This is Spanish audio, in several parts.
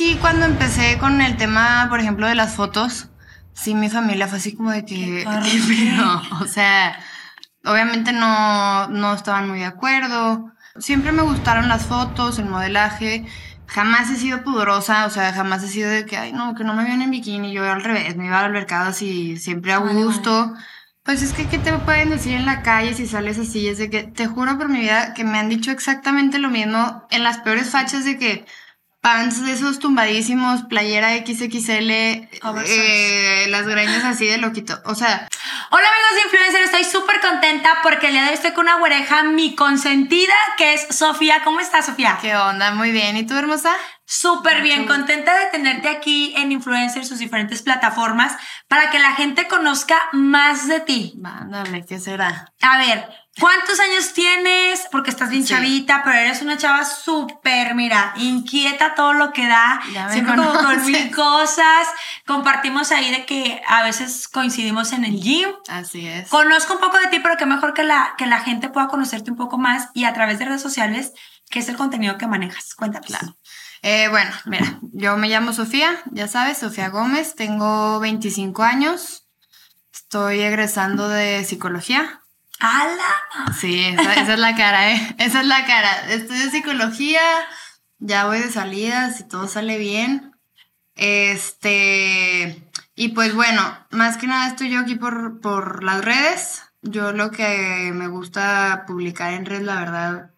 sí, cuando empecé con el tema, por ejemplo, de las fotos, sí, mi familia fue así como de que, o sea, obviamente no, no estaban muy de acuerdo. Siempre me gustaron las fotos, el modelaje. Jamás he sido pudorosa, o sea, jamás he sido de que, ay, no, que no me vean en bikini. Yo al revés, me iba al mercado así, siempre a gusto. Pues es que, ¿qué te pueden decir en la calle si sales así? Es de que, te juro por mi vida que me han dicho exactamente lo mismo en las peores fachas de que pants de esos tumbadísimos, playera XXL, eh, las greñas así de loquito. O sea. Hola amigos de Influencer, estoy súper contenta porque el día de hoy estoy con una güereja, mi consentida, que es Sofía. ¿Cómo estás, Sofía? ¿Qué onda? Muy bien. ¿Y tú, hermosa? Súper bien, contenta de tenerte aquí en Influencer, sus diferentes plataformas, para que la gente conozca más de ti. Mándame, ¿qué será? A ver, ¿cuántos años tienes? Porque estás bien chavita, pero eres una chava súper, mira, inquieta todo lo que da, siempre como con mil cosas. Compartimos ahí de que a veces coincidimos en el gym. Así es. Conozco un poco de ti, pero qué mejor que la, que la gente pueda conocerte un poco más y a través de redes sociales, ¿qué es el contenido que manejas? Cuéntame. Claro. Eh, bueno, mira, yo me llamo Sofía, ya sabes, Sofía Gómez, tengo 25 años, estoy egresando de psicología. ¡Hala! Sí, esa, es la cara, ¿eh? Esa es la cara. Estudio psicología, ya voy de salida, si todo sale bien. Este, y pues bueno, más que nada estoy yo aquí por, por las redes. Yo lo que me gusta publicar en red, la verdad,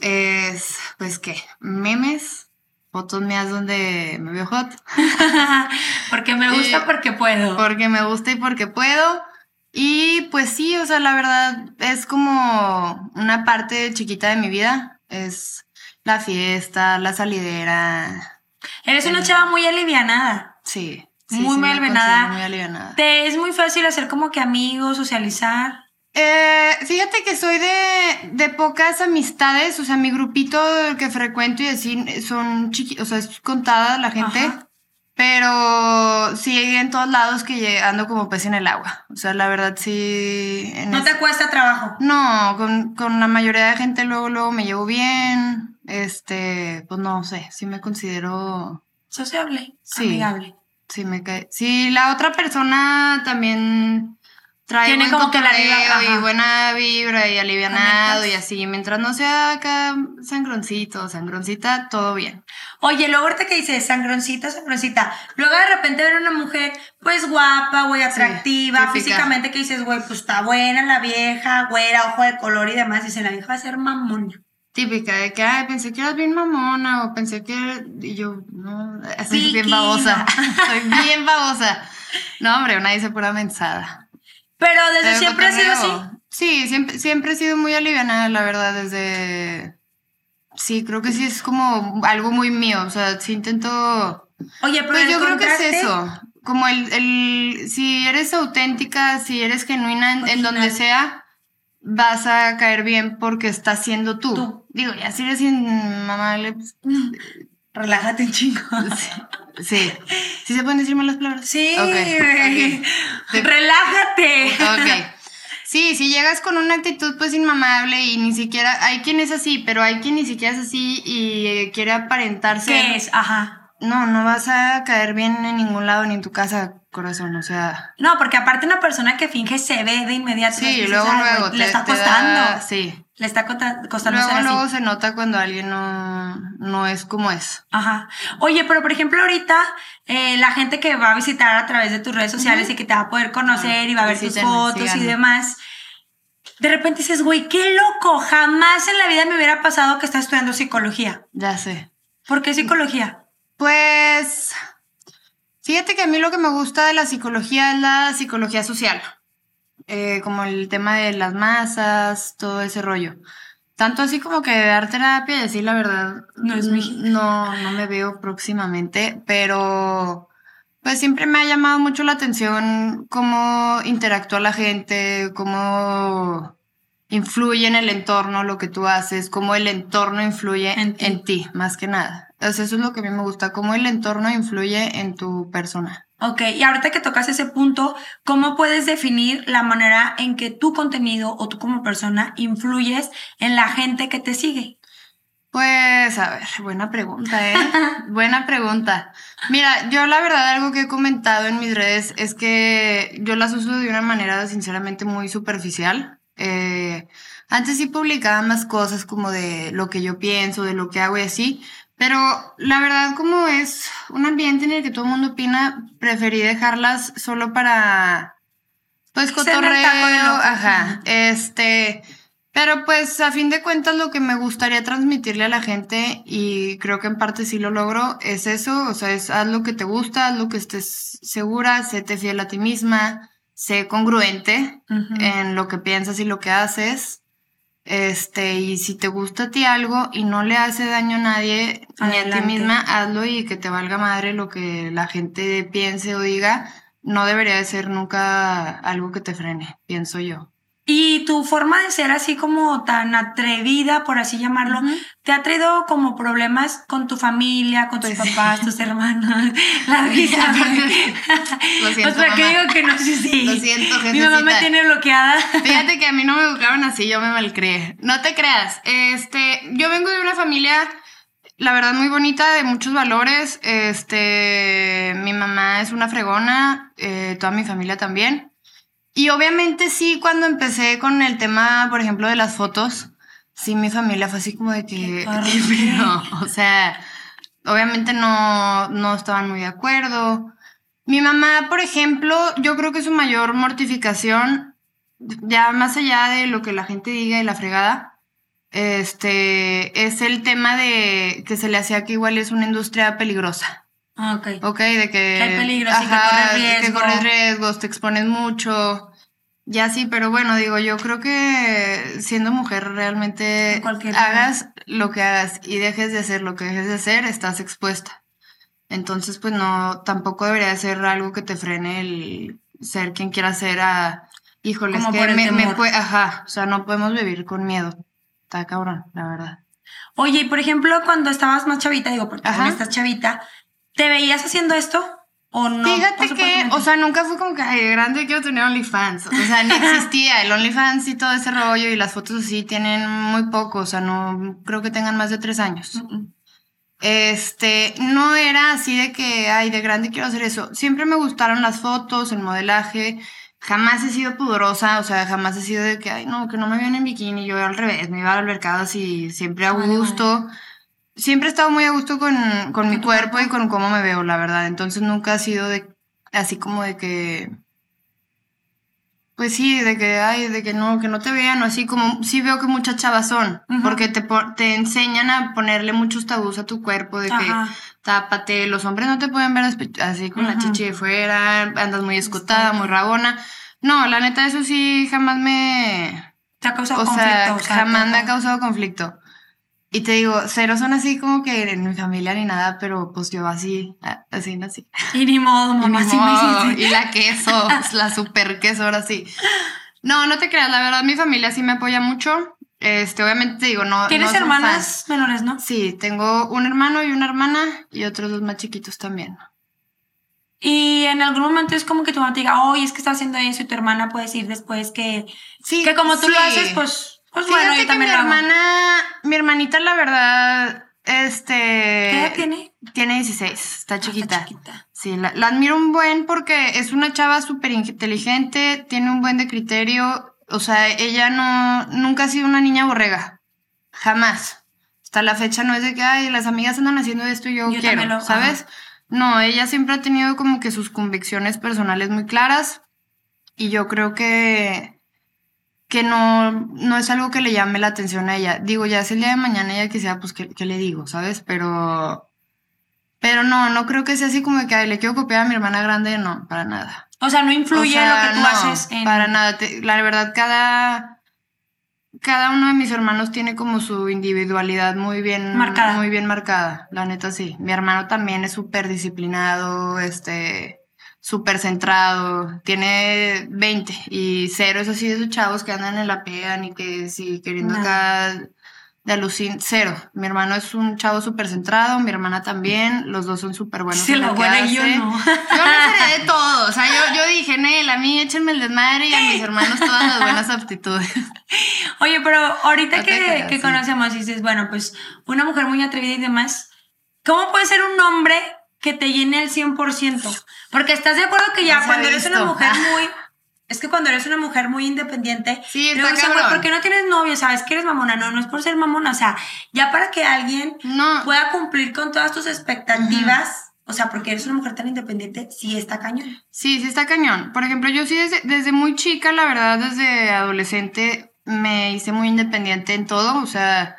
es, pues, ¿qué? Memes, fotos mías donde me veo hot. porque me gusta, porque puedo. Porque me gusta y porque puedo. Y pues sí, o sea, la verdad es como una parte chiquita de mi vida. Es la fiesta, la salidera. Eres una chava muy alivianada. Sí. muy, muy alivianada. Muy alivianada. Te es muy fácil hacer como que amigos, socializar. Eh, fíjate que soy de, de, pocas amistades, o sea, mi grupito que frecuento y así son chiquitos, o sea, es contada la gente, pero sí en todos lados que ando como pez en el agua, o sea, la verdad sí... ¿No te cuesta trabajo? No, con, con, la mayoría de gente luego, luego me llevo bien, este, pues no sé, sí me considero... Sociable, sí, amigable. Sí, me cae. Sí, la otra persona también trae Tiene como que la y buena vibra y alivianado y así. Mientras no sea acá sangroncito, sangroncita, todo bien. Oye, luego ahorita que dices sangroncita, sangroncita, luego de repente ver una mujer, pues guapa, güey, atractiva, físicamente que dices, güey, pues está buena la vieja, güera, ojo de color y demás, y se la vieja va a ser mamona. Típica de que, ay, pensé que eras bien mamona, o pensé que, y yo, no, soy bien babosa, soy bien babosa. No, hombre, una dice pura mensada. Pero desde siempre ha sido así. Sí, siempre, siempre he sido muy aliviada, la verdad, desde... Sí, creo que sí es como algo muy mío, o sea, sí intento... Oye, pero pues yo creo que es eso, como el, el, si eres auténtica, si eres genuina en, donde sea, vas a caer bien porque estás siendo tú. Digo, ya si eres inmamable, pues, relájate un chingo. Sí. ¿Sí se pueden decir malas palabras? Sí. Relájate. Ok. Sí, si llegas con una actitud pues inmamable y ni siquiera, hay quien es así, pero hay quien ni siquiera es así y eh, quiere aparentarse. ¿Qué es? Ajá. No, no vas a caer bien en ningún lado ni en tu casa, corazón, o sea. No, porque aparte una persona que finge se ve de inmediato. Sí, luego, luego. le está costando. sí. Le está costando luego, ser Luego se nota cuando alguien no, no es como es. Ajá. Oye, pero por ejemplo ahorita eh, la gente que va a visitar a través de tus redes sociales y que te va a poder conocer y va a ver tus fotos y demás, de repente dices, güey, qué loco, jamás en la vida me hubiera pasado que estás estudiando psicología. Ya sé. ¿Por qué psicología? Pues, fíjate que a mí lo que me gusta de la psicología es la psicología social. Eh, como el tema de las masas, todo ese rollo. Tanto así como que dar terapia, decir la verdad, no, es no, no me veo próximamente, pero pues siempre me ha llamado mucho la atención cómo interactúa la gente, cómo influye en el entorno lo que tú haces, cómo el entorno influye en ti, en ti más que nada. Entonces eso es lo que a mí me gusta, cómo el entorno influye en tu persona. Ok, y ahorita que tocas ese punto, ¿cómo puedes definir la manera en que tu contenido o tú como persona influyes en la gente que te sigue? Pues, a ver, buena pregunta, ¿eh? buena pregunta. Mira, yo la verdad algo que he comentado en mis redes es que yo las uso de una manera sinceramente muy superficial. Eh, antes sí publicaba más cosas como de lo que yo pienso, de lo que hago y así, pero la verdad como es un ambiente en el que todo el mundo opina, preferí dejarlas solo para, pues, cotorreo, ajá, este... Pero pues a fin de cuentas lo que me gustaría transmitirle a la gente y creo que en parte sí lo logro es eso, o sea, es haz lo que te gusta, haz lo que estés segura, séte fiel a ti misma, sé congruente en lo que piensas y lo que haces. Este, y si te gusta a ti algo y no le hace daño a nadie ni a ti misma, hazlo y que te valga madre lo que la gente piense o diga. No debería de ser nunca algo que te frene, pienso yo. Y tu forma de ser así como tan atrevida, por así llamarlo, ¿te ha traído como problemas con tu familia, con tus papás, tus hermanos? La vida. Lo siento, o sea, que digo que no sé si... Lo siento, Mi mamá me tiene bloqueada. Fíjate que a mí no me educaron así, yo me malcrié. No te creas. Este, yo vengo de una familia la verdad muy bonita, de muchos valores. Este, mi mamá es una fregona, eh, toda mi familia también. Y obviamente sí, cuando empecé con el tema, por ejemplo, de las fotos, sí, mi familia fue así como de que, o sea, obviamente no, no estaban muy de acuerdo. Mi mamá, por ejemplo, yo creo que su mayor mortificación, ya más allá de lo que la gente diga y la fregada, este, es el tema de que se le hacía que igual es una industria peligrosa. Ah, ok. Ok, de que... Hay peligros y que corres riesgos. Que corres riesgos, te expones mucho. Ya sí, pero bueno, digo, yo creo que siendo mujer realmente hagas lo que hagas y dejes de hacer lo que dejes de hacer, estás expuesta. Entonces, pues no, tampoco debería ser algo que te frene el ser quien quiera ser a, híjole, es que me, me puede, ajá, o sea, no podemos vivir con miedo. Está cabrón, la verdad. Oye, y por ejemplo, cuando estabas más chavita, digo, porque ahora estás chavita, ¿Te veías haciendo esto? ¿O no? Fíjate que, o sea, nunca fue como que, ay, grande quiero tener OnlyFans. O sea, ni existía el OnlyFans y todo ese rollo y las fotos así tienen muy poco, o sea, no creo que tengan más de tres años. Este, no era así de que, ay, de grande quiero hacer eso. Siempre me gustaron las fotos, el modelaje. Jamás he sido pudorosa, o sea, jamás he sido de que, ay, no, que no me vean en bikini. Yo al revés, me iba al mercado así, siempre a gusto siempre he estado muy a gusto con, con mi cuerpo y con cómo me veo, la verdad. Entonces nunca ha sido de así como de que. Pues sí, de que, ay, de que no, que no te vean, o así como, sí veo que muchas chavas son, porque te, te enseñan a ponerle muchos tabús a tu cuerpo, de que tápate, los hombres no te pueden ver así con la chichi de fuera, andas muy escotada, muy rabona. No, la neta, eso sí jamás me... Te ha causado conflicto. jamás me ha causado conflicto. Y te digo, cero son así como que en mi familia ni nada, pero pues yo así, así nací. Y ni modo, mamá, y, y la queso, la super queso, ahora sí. No, no te creas, la verdad mi familia sí me apoya mucho. Este, obviamente te digo, no. ¿Tienes hermanas menores, no? Sí, tengo un hermano y una hermana y otros dos más chiquitos también. Y en algún momento es como que tu mamá te diga, oye, es que está haciendo eso y tu hermana puede decir después que, sí, que como tú lo haces, pues pues bueno, yo también mi hermana, mi hermanita, la verdad, este. ¿Qué edad tiene? Tiene 16, está chiquita. está chiquita. Sí, la, admiro un buen porque es una chava súper inteligente, tiene un buen de criterio. O sea, ella no, nunca ha sido una niña borrega. Jamás. Hasta la fecha no es de que, ay, las amigas andan haciendo esto y yo, quiero, ¿sabes? No, ella siempre ha tenido como que sus convicciones personales muy claras. Y yo creo que que no, no es algo que le llame la atención a ella. Digo, ya es el día de mañana ella quisiera, pues, ¿qué, le digo? ¿Sabes? Pero, pero no, no creo que sea así como que le quiero copiar a mi hermana grande, no, para nada. O sea, no influye lo que tú haces en... Para nada. la verdad, cada, cada uno de mis hermanos tiene como su individualidad muy bien marcada. Muy bien marcada, la neta sí. Mi hermano también es súper disciplinado, este súper centrado, tiene 20 y cero es así de esos chavos que andan en la pega ni que sí queriendo acá de alucin, cero. Mi hermano es un chavo súper centrado, mi hermana también, los dos son súper buenos. Sí, la buena y yo no. Yo no seré de todo, o sea, yo, yo dije, Nel, a mí échenme el desmadre y a mis hermanos todas las buenas aptitudes. Oye, pero ahorita que, que conocemos y dices, bueno, pues una mujer muy atrevida y demás, ¿cómo puede ser un hombre que te llene al 100%? Porque estás de acuerdo que ya cuando eres una mujer muy es que cuando eres una mujer muy independiente, sí, está cabrón. ¿por qué no tienes novio? ¿Sabes que eres mamona? No, no es por ser mamona. O sea, ya para que alguien pueda cumplir con todas tus expectativas, o sea, porque eres una mujer tan independiente, sí está cañón. Sí, sí está cañón. Por ejemplo, yo sí desde, desde muy chica, la verdad, desde adolescente, me hice muy independiente en todo. O sea,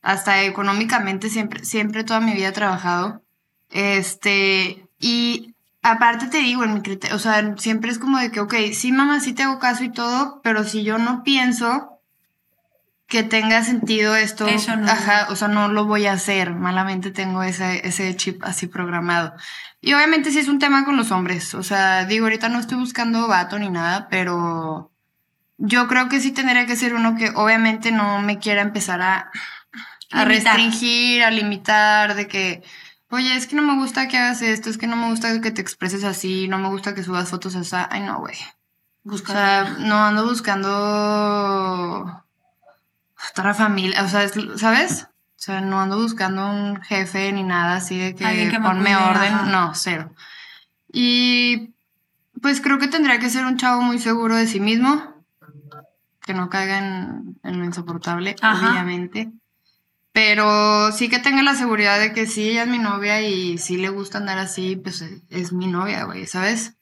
hasta económicamente siempre, siempre toda mi vida he trabajado. Este, y Aparte te digo, en mi criterio, o sea, siempre es como de que, ok, sí, mamá, sí te hago caso y todo, pero si yo no pienso que tenga sentido esto, ajá, o sea, no lo voy a hacer. Malamente tengo ese, ese chip así programado. Y obviamente sí es un tema con los hombres. O sea, digo, ahorita no estoy buscando vato ni nada, pero yo creo que sí tendría que ser uno que obviamente no me quiera empezar a, a restringir, a limitar, de que Oye, es que no me gusta que hagas esto, es que no me gusta que te expreses así, no me gusta que subas fotos así. Ay, no, güey. O sea, no ando buscando otra familia, o sea, ¿sabes? O sea, no ando buscando un jefe ni nada así de que, ponme orden, no, cero. Y pues creo que tendría que ser un chavo muy seguro de sí mismo, que no caiga en, lo insoportable, obviamente. Pero sí que tenga la seguridad de que sí, ella es mi novia y si le gusta andar así, pues es mi novia, güey, ¿sabes?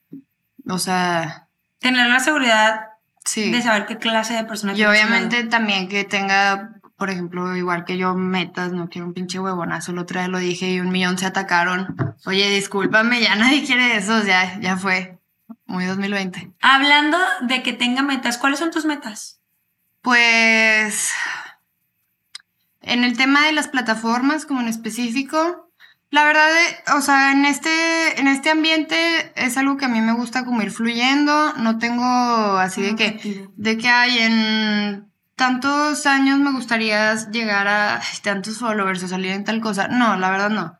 O sea... Tener la seguridad de saber qué clase de persona Y obviamente también que tenga, por ejemplo, igual que yo, metas, no quiero un pinche huevonazo, el otro día lo dije y un millón se atacaron. Oye, discúlpame, ya nadie quiere eso, ya, ya fue. Muy 2020. Hablando de que tenga metas, ¿cuáles son tus metas? Pues en el tema de las plataformas, como en específico, la verdad, eh, o sea, en este, en este ambiente es algo que a mí me gusta como ir fluyendo. No tengo así de que, de que hay en tantos años me gustaría llegar a tantos followers o salir en tal cosa. No, la verdad no.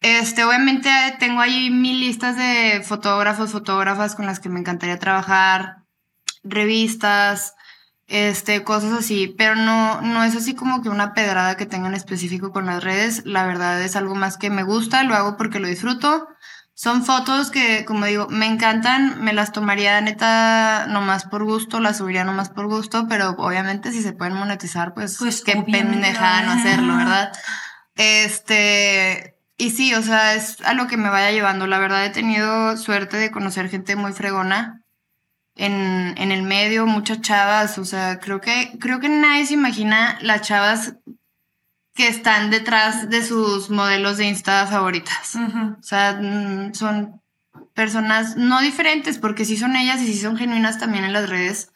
Este, obviamente tengo ahí mil listas de fotógrafos, fotógrafas con las que me encantaría trabajar, revistas, este, cosas así, pero no, no es así como que una pedrada que tenga en específico con las redes, la verdad es algo más que me gusta, lo hago porque lo disfruto. Son fotos que, como digo, me encantan, me las tomaría neta nomás por gusto, las subiría nomás por gusto, pero obviamente si se pueden monetizar, pues, pues qué pendejada no hacerlo, ¿verdad? Este, y sí, o sea, es a lo que me vaya llevando. La verdad he tenido suerte de conocer gente muy fregona en, en, el medio, muchas chavas, o sea, creo que, creo que nadie se imagina las chavas que están detrás de sus modelos de Insta favoritas. O sea, mm, son personas no diferentes, porque sí son ellas y sí son genuinas también en las redes,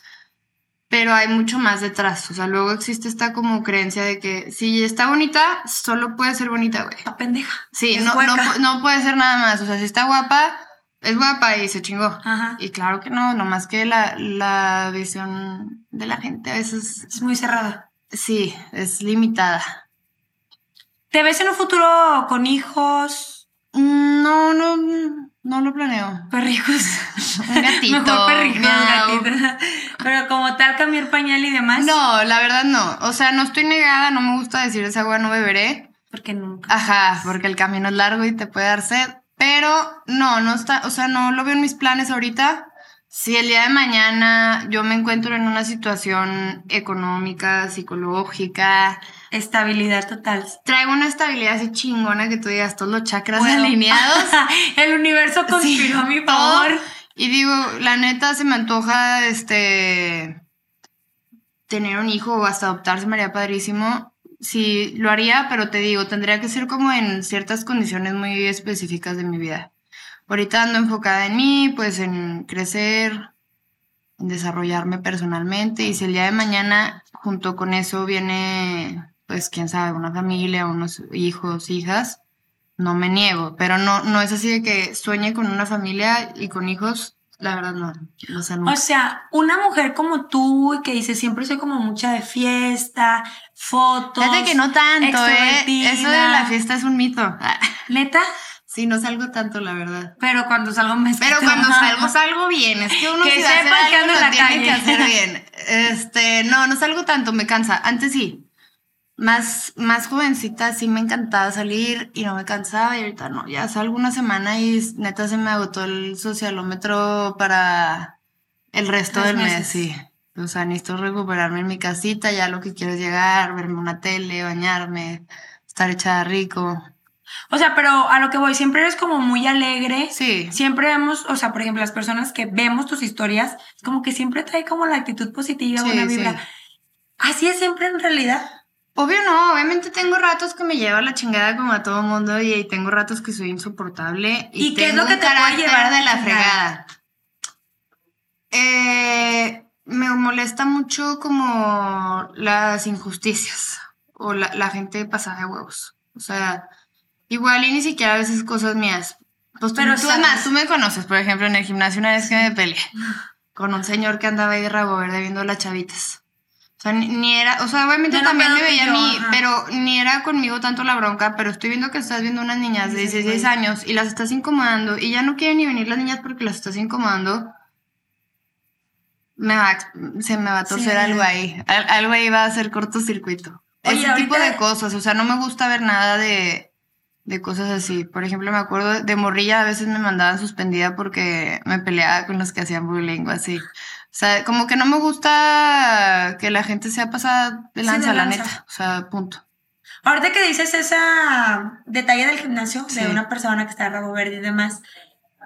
pero hay mucho más detrás. O sea, luego existe esta como creencia de que si está bonita, solo puede ser bonita, güey. La pendeja. Sí, no, no, no, puede ser nada más. O sea, si está guapa, es guapa y se chingó. Y claro que no, nomás que la, visión de la gente a veces... Es muy cerrada. Sí, es limitada. ¿Te ves en un futuro con hijos? No, no, no lo planeo. Perrijos. Un gatito. Mejor perrijos, Pero como tal, cambiar pañal y demás. No, la verdad no. O sea, no estoy negada, no me gusta decir esa agua no beberé. Porque nunca. Ajá, porque el camino es largo y te puede dar sed. Pero no, no está, o sea, no lo veo en mis planes ahorita. Si el día de mañana yo me encuentro en una situación económica, psicológica, estabilidad total. Traigo una estabilidad así chingona que tú digas todos los chakras alineados. el universo conspiró a mi favor. Y digo, la neta se me antoja este tener un hijo o hasta adoptarse, María Padrísimo sí, lo haría, pero te digo, tendría que ser como en ciertas condiciones muy específicas de mi vida. Ahorita ando enfocada en mí, pues en crecer, en desarrollarme personalmente y si el día de mañana junto con eso viene, pues quién sabe, una familia, unos hijos, hijas, no me niego, pero no, no es así de que sueñe con una familia y con hijos la verdad no. O sea, o sea, una mujer como tú que dice siempre soy como mucha de fiesta, fotos. Fíjate que no tanto, ¿eh? Eso de la fiesta es un mito. ¿Neta? Sí, no salgo tanto, la verdad. Pero cuando salgo me Pero cuando salgo, salgo bien. Es que uno que sepa que ando en la tiene que hacer bien. Este, no, no salgo tanto, me cansa. Antes sí. Más, más jovencita sí me encantaba salir y no me cansaba y ahorita no. Ya salgo una semana y neta se me agotó el socialómetro para el resto del mes, sí. O sea, necesito recuperarme en mi casita, ya lo que quiero es llegar, verme una tele, bañarme, estar echada rico. O sea, pero a lo que voy, siempre eres como muy alegre. Sí. Siempre vemos, o sea, por ejemplo, las personas que vemos tus historias, como que siempre trae como la actitud positiva, buena vibra. Así es siempre en realidad. Obvio no, obviamente tengo ratos que me lleva la chingada como a todo mundo y tengo ratos que soy insoportable. ¿Y, qué es lo que te puede llevar de la fregada? Eh, me molesta mucho como las injusticias o la, la gente pasada de huevos. O sea, Igual y ni siquiera a veces cosas mías. Pues tú, Pero tú, además, tú me conoces, por ejemplo, en el gimnasio una vez que me peleé con un señor que andaba ahí de rabo verde viendo las chavitas. O sea, ni, era, o sea, obviamente también me veía a mí, pero ni era conmigo tanto la bronca, pero estoy viendo que estás viendo unas niñas de 16 años y las estás incomodando y ya no quieren ni venir las niñas porque las estás incomodando. Me va, se me va a torcer algo ahí. algo ahí va a hacer cortocircuito. Ese tipo de cosas, o sea, no me gusta ver nada de de cosas así. Por ejemplo, me acuerdo de morrilla, a veces me mandaban suspendida porque me peleaba con los que hacían bullying o así. O sea, como que no me gusta que la gente sea pasada de lanza, la neta. O sea, punto. Ahorita que dices esa detalle del gimnasio de una persona que está rabo verde y demás,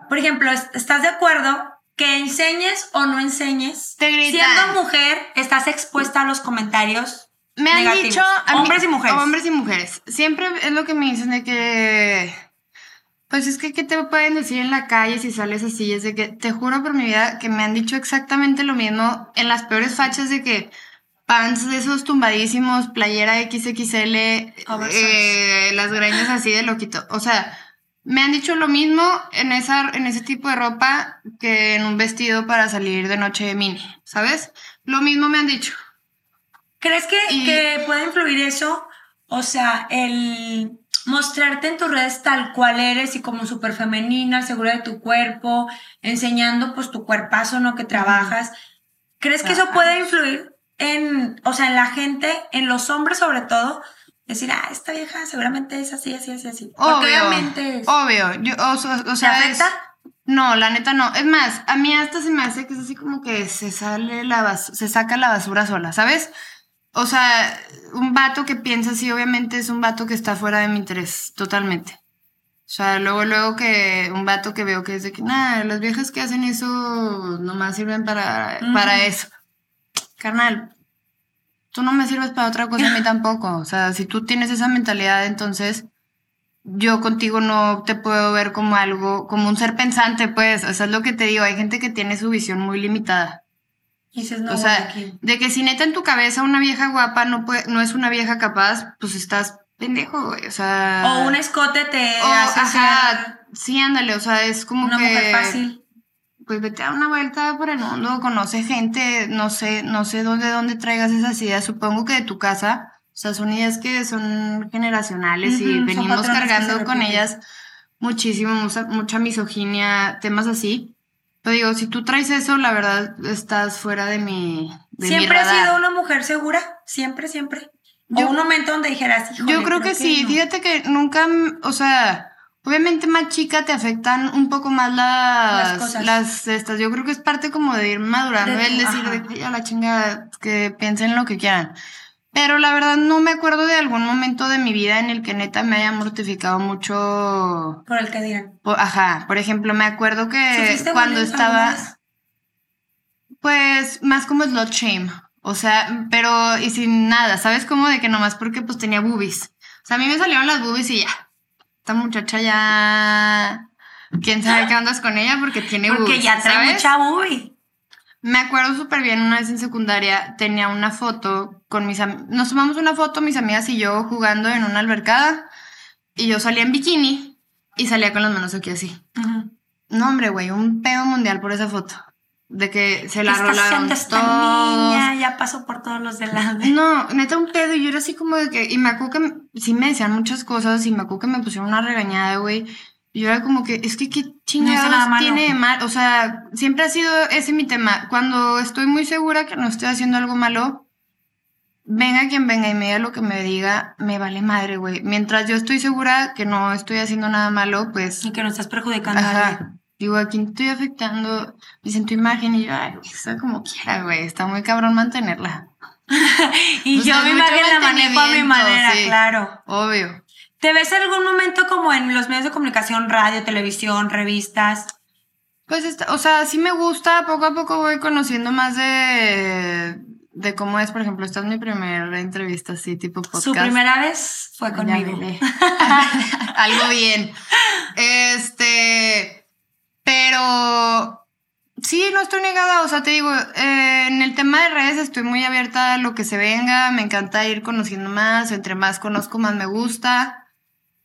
por ejemplo, ¿estás de acuerdo que enseñes o no enseñes? Siendo mujer, estás expuesta a los comentarios me han dicho. hombres y mujeres. Hombres y mujeres. Siempre es lo que me dicen de que. Pues es que, ¿qué te pueden decir en la calle si sales así? Es de que, te juro por mi vida, que me han dicho exactamente lo mismo en las peores fachas de que pants de esos tumbadísimos, playera XXL, eh, las greñas así de loquito. O sea, me han dicho lo mismo en, esa, en ese tipo de ropa que en un vestido para salir de noche de mini, ¿sabes? Lo mismo me han dicho. ¿Crees que, que puede influir eso? O sea, el mostrarte en tus redes tal cual eres y como súper femenina, segura de tu cuerpo, enseñando pues tu cuerpazo, ¿no? Que trabajas. ¿Crees que eso puede influir en, o sea, en la gente, en los hombres sobre todo? Decir, ah, esta vieja seguramente es así, así, así, así. Porque obviamente Obvio. Yo, o, sea, afecta? no, la neta no. Es más, a mí hasta se me hace que es así como que se sale la se saca la basura sola, ¿sabes? O sea, un vato que piensa así, obviamente es un vato que está fuera de mi interés, totalmente. O sea, luego, luego que un vato que veo que es de que, nada, las viejas que hacen eso nomás sirven para, para eso. Carnal, tú no me sirves para otra cosa a mí tampoco. O sea, si tú tienes esa mentalidad, entonces yo contigo no te puedo ver como algo, como un ser pensante, pues. O sea, es lo que te digo, hay gente que tiene su visión muy limitada o sea, de que si neta en tu cabeza una vieja guapa no, puede, no es una vieja capaz, pues estás pendejo, güey. O sea. O un escote te hace Sí, ándale, o sea, es como una mujer fácil. Pues vete a una vuelta por el mundo, conoce gente, no sé, no sé dónde, dónde traigas esas ideas, supongo que de tu casa. O sea, son ideas que son generacionales y venimos cargando con ellas muchísimo, mucha, mucha misoginia, temas así. Pero digo, si tú traes eso, la verdad estás fuera de mi. ¿Siempre has sido una mujer segura? ¿Siempre, siempre? ¿O un momento donde dijeras, Yo creo, que, sí. Fíjate que nunca. O sea. Obviamente más chica te afectan un poco más las, las cosas. Las estas. Yo creo que es parte como de ir madurando, el decir de que a la chinga que piensen lo que quieran. Pero la verdad no me acuerdo de algún momento de mi vida en el que neta me haya mortificado mucho. Por el que digan. ajá, por ejemplo, me acuerdo que cuando estaba... Pues más como slot shame. O sea, pero y sin nada, ¿sabes? Como de que nomás porque pues tenía boobies. O sea, a mí me salieron las boobies y ya. Esta muchacha ya... ¿Quién sabe qué andas con ella? Porque tiene boobies. Porque ya trae mucha boobie. Me acuerdo súper bien, una vez en secundaria tenía una foto con mis amigos. Nos tomamos una foto, mis amigas y yo, jugando en una albercada. Y yo salía en bikini y salía con las manos aquí así. No, hombre, güey, un pedo mundial por esa foto. De que se la rolaron esta niña? Ya pasó por todos los de lado. No, neta un pedo. Y yo era así como de que... Y me acuerdo que sí me decían muchas cosas y me acuerdo que me pusieron una regañada, güey. Y era como que, es que qué chingados tiene de mal. O sea, siempre ha sido ese mi tema. Cuando estoy muy segura que no estoy haciendo algo malo, venga quien venga y me diga lo que me diga, me vale madre, güey. Mientras yo estoy segura que no estoy haciendo nada malo, pues. Y que no estás perjudicando a Digo, ¿a quién estoy afectando? Dicen tu imagen y yo, ay, está como quiera, güey. Está muy cabrón mantenerla. y yo mi imagen la manejo a mi manera, claro. Obvio. ¿Te ves en algún momento como en los medios de comunicación, radio, televisión, revistas? Pues, o sea, sí me gusta, poco a poco voy conociendo más de, de cómo es, por ejemplo, esta es mi primera entrevista así, tipo podcast. Su primera vez fue conmigo. Algo bien. Este, pero sí, no estoy negada, o sea, te digo, eh, en el tema de redes estoy muy abierta a lo que se venga, me encanta ir conociendo más, entre más conozco, más me gusta.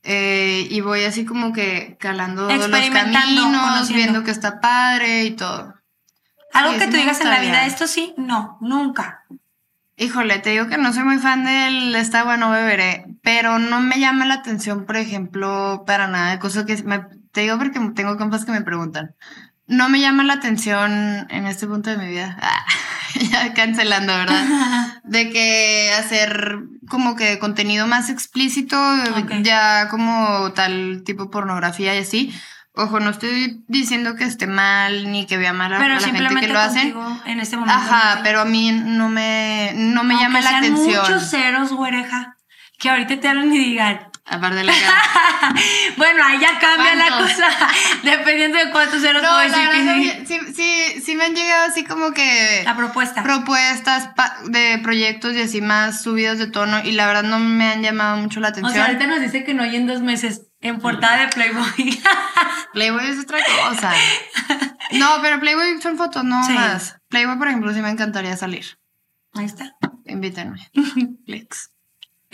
Eh, y voy así como que calando los caminos, viendo que está padre y todo. Algo que tú digas en la vida, esto sí, no, nunca. Híjole, te digo que no soy muy fan del esta bueno beberé, pero no me llama la atención, por ejemplo, para nada de cosas que me, te digo porque tengo compas que me preguntan. No me llama la atención en este punto de mi vida. ya cancelando, ¿verdad? De que hacer como que contenido más explícito, ya como tal tipo pornografía y así. Ojo, no estoy diciendo que esté mal ni que vea mal a, la gente que lo hacen. En este momento. Ajá, pero a mí no me, no me llama la atención. muchos ceros, güereja, que ahorita te hablan y digan, Aparte de la Bueno, ahí ya cambia la cosa. Dependiendo de cuántos ceros no, decir. Sí, sí, sí, me han llegado así como que. La propuesta. Propuestas de proyectos y así más subidos de tono. Y la verdad no me han llamado mucho la atención. O sea, ahorita nos dice que no hay en dos meses. En portada de Playboy. Playboy es otra cosa. No, pero Playboy son fotos, no más. Playboy, por ejemplo, sí me encantaría salir. Ahí está. Invítenme. Plex.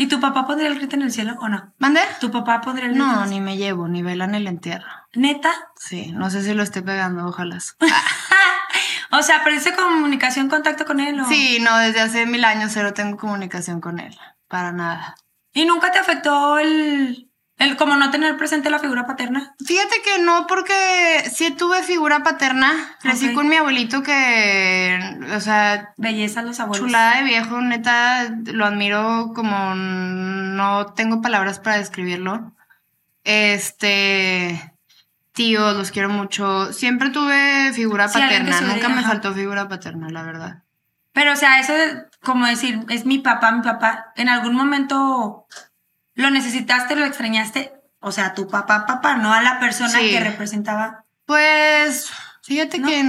¿Y tu papá pondría el grito en el cielo o no? ¿Mande? ¿Tu papá pondría el grito? No, ni me llevo, ni velan el entierro. ¿Neta? Sí, no sé si lo esté pegando, ojalá. o sea, ¿pero comunicación, contacto con él? ¿o? Sí, no, desde hace mil años cero tengo comunicación con él. Para nada. ¿Y nunca te afectó el, el como no tener presente la figura paterna. Fíjate que no, porque sí tuve figura paterna. Crecí con mi abuelito que, o sea... Belleza los abuelos. Chulada de viejo, neta, lo admiro como no tengo palabras para describirlo. Este... Tío, los quiero mucho. Siempre tuve figura paterna, nunca me faltó figura paterna, la verdad. Pero, o sea, eso de, como decir, es mi papá, mi papá, en algún momento ¿Lo necesitaste, lo extrañaste? O sea, tu papá, papá, no a la persona que representaba. Pues, fíjate que,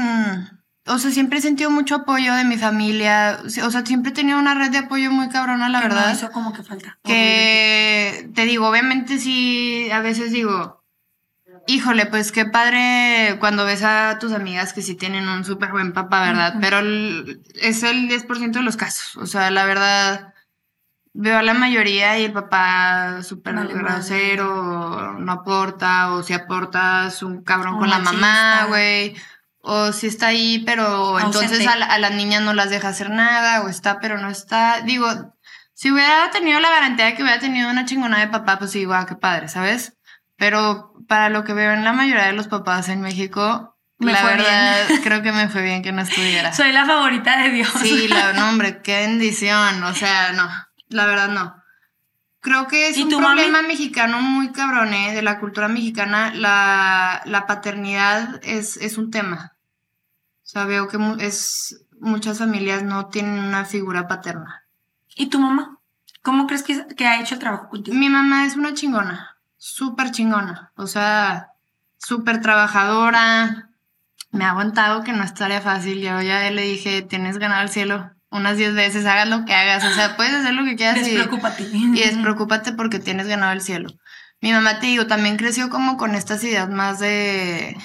o sea, siempre he sentido mucho apoyo de mi familia. O sea, siempre he tenido una red de apoyo muy cabrona, la verdad. eso como que falta. Que, te digo, obviamente sí, a veces digo, híjole, pues qué padre cuando ves a tus amigas que sí tienen un súper buen papá, ¿verdad? Pero es el 10% de los casos. O sea, la verdad veo a la mayoría y el papá súper grosero, no aporta, o si aporta es un cabrón con la mamá, güey. O si está ahí, pero entonces a, a, las niñas no las deja hacer nada, o está, pero no está. Digo, si hubiera tenido la garantía de que hubiera tenido una chingona de papá, pues igual, ah, qué padre, ¿sabes? Pero para lo que veo en la mayoría de los papás en México, la verdad, creo que me fue bien que no estuviera. Soy la favorita de Dios. Sí, la, no, hombre, qué bendición. O sea, no. La verdad no. Creo que es un problema mexicano muy cabrón, ¿eh? De la cultura mexicana, la, la paternidad es, es, un tema. O sea, veo que es, muchas familias no tienen una figura paterna. ¿Y tu mamá? ¿Cómo crees que, que ha hecho el trabajo contigo? Mi mamá es una chingona, súper chingona. O sea, súper trabajadora. Me ha aguantado que no es tarea fácil. Yo ya le dije, tienes ganado el cielo unas 10 veces, hagas lo que hagas, o sea, puedes hacer lo que quieras. Despreocúpate. Y, y despreocúpate porque tienes ganado el cielo. Mi mamá, te digo, también creció como con estas ideas más de,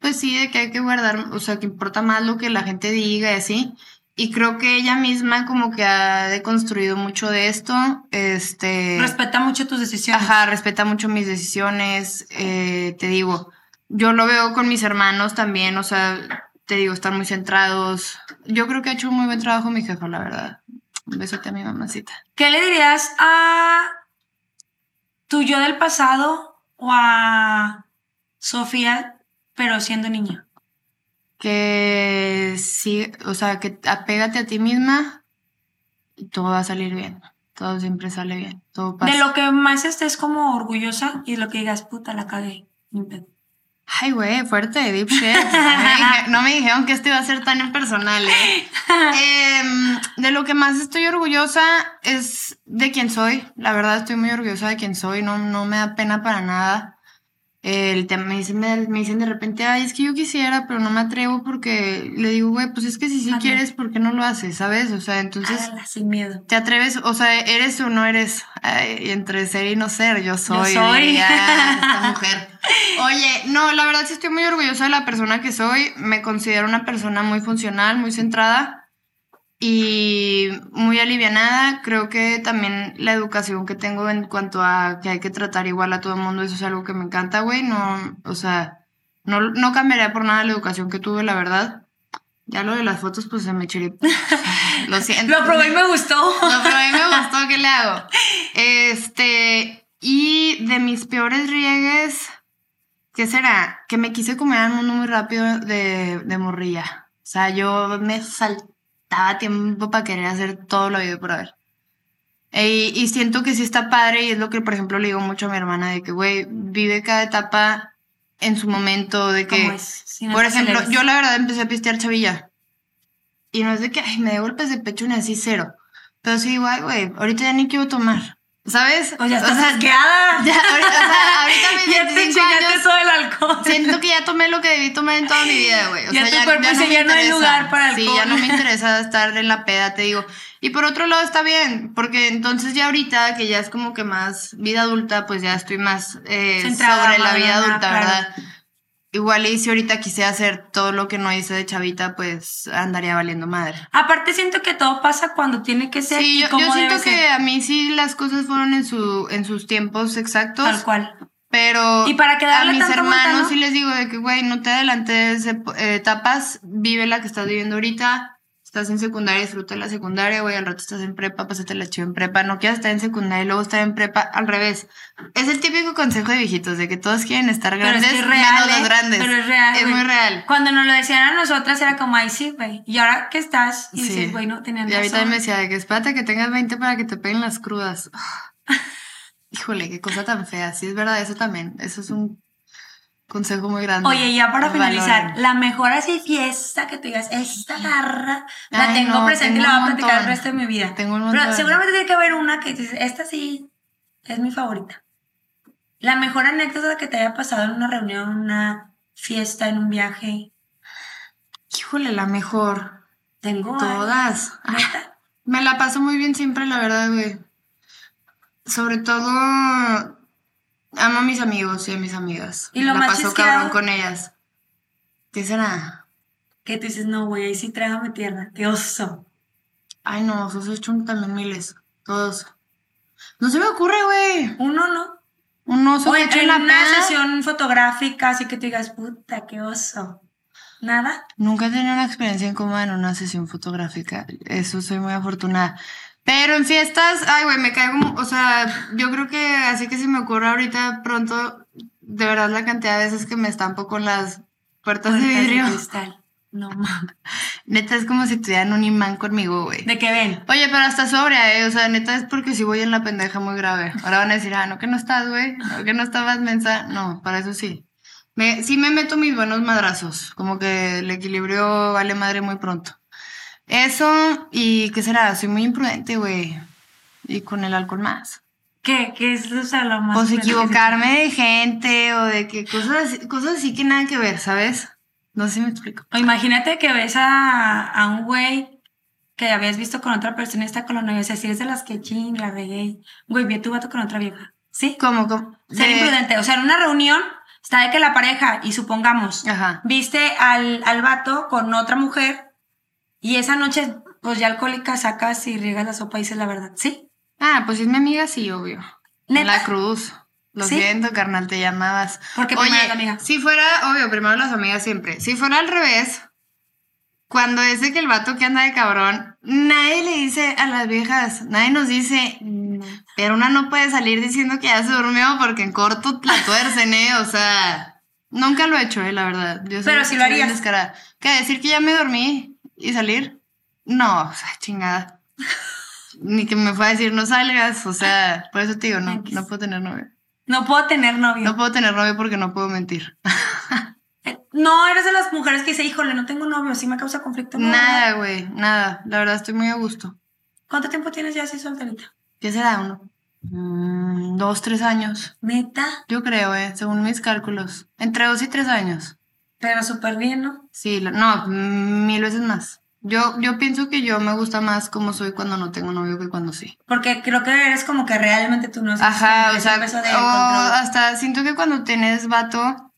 pues sí, de que hay que guardar, o sea, que importa más lo que la gente diga y así. Y creo que ella misma como que ha deconstruido mucho de esto. Este. Respeta mucho tus decisiones. Ajá, respeta mucho mis decisiones. Eh, te digo, yo lo veo con mis hermanos también, o sea, te digo, están muy centrados. Yo creo que ha hecho un muy buen trabajo mi jefa, la verdad. Un besote a mi mamacita. ¿Qué le dirías a tu yo del pasado o a Sofía, pero siendo niña? Que sí, o sea, que apégate a ti misma y todo va a salir bien. Todo siempre sale bien. Todo pasa. De lo que más estés como orgullosa y lo que digas, puta, la cagué. Ay, güey, fuerte, deep shit. no me dijeron que esto iba a ser tan impersonal, ¿eh? Em, de lo que más estoy orgullosa es de quién soy. La verdad, estoy muy orgullosa de quién soy. No, no me da pena para nada el tema, me dicen, me, dicen de repente, ay, es que yo quisiera, pero no me atrevo porque le digo, güey, pues es que si sí quieres, ¿por qué no lo haces? ¿Sabes? O sea, entonces... sin miedo. Te atreves, o sea, eres o no eres, entre ser y no ser, yo soy. Yo soy. esta mujer. Oye, no, la verdad sí estoy muy orgullosa de la persona que soy. Me considero una persona muy funcional, muy centrada y muy alivianada. Creo que también la educación que tengo en cuanto a que hay que tratar igual a todo el mundo, eso es algo que me encanta, güey. No, o sea, no, no cambiaría por nada la educación que tuve, la verdad. Ya lo de las fotos, pues se me chiré. Lo siento. Lo probé y me gustó. Lo probé y me gustó, ¿qué le hago? Este, y de mis peores riegues, ¿qué será? Que me quise comer al mundo muy rápido de, de morrilla. O sea, yo me salté daba tiempo para querer hacer todo lo vida por haber. y siento que sí está padre y es lo que, por ejemplo, le digo mucho a mi hermana de que, güey, vive cada etapa en su momento, de que, por ejemplo, yo la verdad empecé a pistear chavilla. Y no es de que, ay, me dé golpes de pecho ni así cero. Pero sí, güey, ahorita ya ni quiero tomar. ¿Sabes? O ya estás o ahorita, me ya te chingaste todo el alcohol. Siento que ya tomé lo que debí tomar en toda mi vida, güey. O ya sea, tu cuerpo ya, ya no, hay lugar para alcohol. Sí, ya no me interesa estar en la peda, te digo. Y por otro lado está bien, porque entonces ya ahorita, que ya es como que más vida adulta, pues ya estoy más eh, sobre la vida adulta, ¿verdad? Igual y si ahorita quise hacer todo lo que no hice de chavita, pues andaría valiendo madre. Aparte siento que todo pasa cuando tiene que ser. Sí, yo, siento que a mí sí las cosas fueron en su en sus tiempos exactos. Tal cual. Pero y para a mis hermanos sí les digo de que, güey, no te adelantes eh, etapas, vive la que estás viviendo ahorita estás en secundaria, disfruta la secundaria, güey, al rato estás en prepa, pásate la chiva en prepa, no quieras estar en secundaria y luego estar en prepa, al revés. Es el típico consejo de viejitos, de que todos quieren estar grandes, pero es real, ¿eh? grandes. Pero es real. Es muy real. Cuando nos lo decían a nosotras era como, ay, sí, güey. Y ahora que estás, y dices, güey, no tenían Y ahorita me decía, de que espérate que tengas 20 para que te peguen las crudas. Híjole, qué cosa tan fea. Sí, es verdad, eso también. Eso es un Consejo muy grande. Oye, ya para finalizar, la mejor así fiesta que tú digas, esta garra la tengo presente y la voy a platicar el resto de mi vida. Tengo un Pero seguramente tiene que haber una que dices, esta sí es mi favorita. La mejor anécdota que te haya pasado en una reunión, una fiesta, en un viaje. Híjole, la mejor. Tengo todas. me la paso muy bien siempre, la verdad, güey. Sobre todo Amo a mis amigos y a mis amigas. Y lo la paso cabrón con ellas. ¿Qué será? Que tú dices, no, güey, ahí sí trágame tierra. Qué oso. Ay, no, osos he hecho también miles. Todos. No se me ocurre, güey. Uno no. Un oso Oye, hecho en una sesión fotográfica, así que tú digas, puta, qué oso. ¿Nada? Nunca he tenido una experiencia incómoda en una sesión fotográfica. Eso soy muy afortunada. Pero en fiestas, ay, güey, me caigo, o sea, yo creo que así que si me ocurre ahorita pronto, de verdad la cantidad de veces que me estampo con las puertas, de vidrio. cristal. No mames. Neta es como si tuvieran un imán conmigo, güey. ¿De qué ven? Oye, pero hasta sobria, eh. O sea, neta es porque si voy en la pendeja muy grave. Ahora van a decir, ah, no que no estás, güey. No que no estabas mensa. No, para eso sí. Me, sí me meto mis buenos madrazos. Como que el equilibrio vale madre muy pronto. Eso, y ¿qué será? Soy muy imprudente, güey. Y con el alcohol más. ¿Qué? ¿Qué es o sea, lo más? Pues equivocarme de gente o de que cosas, cosas así que nada que ver, ¿sabes? No sé si me explico. O imagínate que ves a, a un güey que habías visto con otra persona y está con la novia. O sea, si eres de las que ching, la regué. Güey, vi a tu vato con otra vieja. ¿Sí? ¿Cómo? cómo? Ser imprudente. O sea, en una reunión está de que la pareja, y supongamos, viste al, al vato con otra mujer y esa noche, pues ya alcohólica, sacas y riegas la sopa y dices la verdad, ¿sí? Ah, pues es mi amiga, sí, obvio. ¿Neta? la cruz. Lo siento, carnal, te llamabas. Porque primero Oye, la amiga. Si fuera, obvio, primero las amigas siempre. Si fuera al revés, cuando es de que el vato que anda de cabrón, nadie le dice a las viejas, nadie nos dice, pero una no puede salir diciendo que ya se durmió porque en corto la tuercen, ¿eh? O sea, Nunca lo he hecho, eh, la verdad. Pero si lo harías. ¿Qué? ¿Decir que ya me dormí y salir? No, o sea, chingada. Ni que me fue a decir no salgas, o sea, por eso te digo, no, no puedo tener novio. No puedo tener novio. No puedo tener novio porque no puedo mentir. Eh, no, eres de las mujeres que dice, híjole, no tengo novio, sí me causa conflicto. nada, güey, nada. La verdad estoy muy a gusto. ¿Cuánto tiempo tienes ya así solterita? ¿Qué será uno? Mm, dos, tres años. ¿Neta? Yo creo, eh, según mis cálculos. Entre dos y tres años. Pero súper bien, ¿no? Sí, no, mil veces más. Yo, yo pienso que yo me gusta más como soy cuando no tengo novio que cuando sí. Porque creo que eres como que realmente tú no Ajá, o sea, o hasta siento que cuando tienes vato,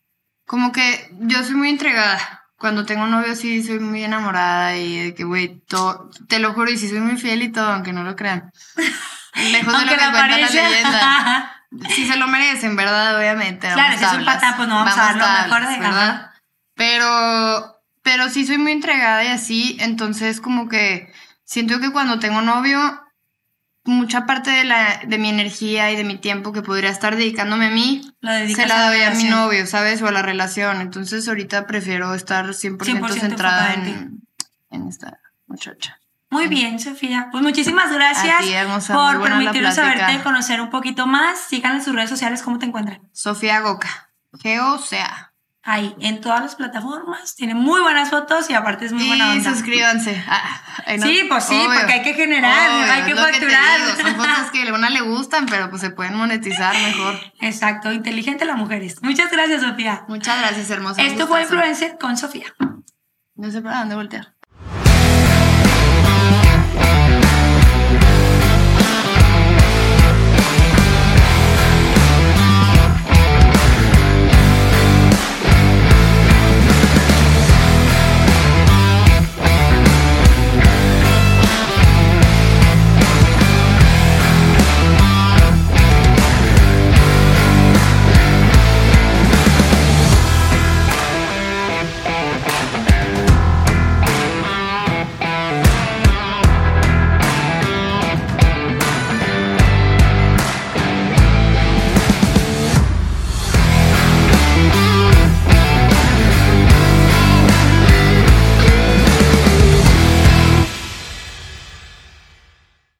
como que yo soy muy entregada. Cuando tengo novio sí soy muy enamorada y de que, güey, te lo juro, y sí soy muy fiel y todo, aunque no lo crean. Lejos de lo que cuenta la leyenda. si se lo merecen, ¿verdad? Obviamente. Claro, si es un pues no vamos, a dar lo mejor de ¿verdad? Pero pero sí soy muy entregada y así, entonces como que siento que cuando tengo novio, mucha parte de, la, de mi energía y de mi tiempo que podría estar dedicándome a mí, se la doy a, mi novio, ¿sabes? O a la relación. Entonces ahorita prefiero estar 100%, centrada en, en, esta muchacha. Muy bien, Sofía. Pues muchísimas gracias por permitirnos saberte y conocer un poquito más. Síganle en sus redes sociales, ¿cómo te encuentran? Sofía Goca. G-O-C-A ahí en todas las plataformas. Tiene muy buenas fotos y aparte es muy buena onda. suscríbanse. Ah, sí, pues sí, porque hay que generar, hay que facturar. Son fotos que a una le gustan, pero pues se pueden monetizar mejor. Exacto, inteligente las mujeres. Muchas gracias, Sofía. Muchas gracias, hermosa. Esto fue Influencer con Sofía. No sé para dónde voltear.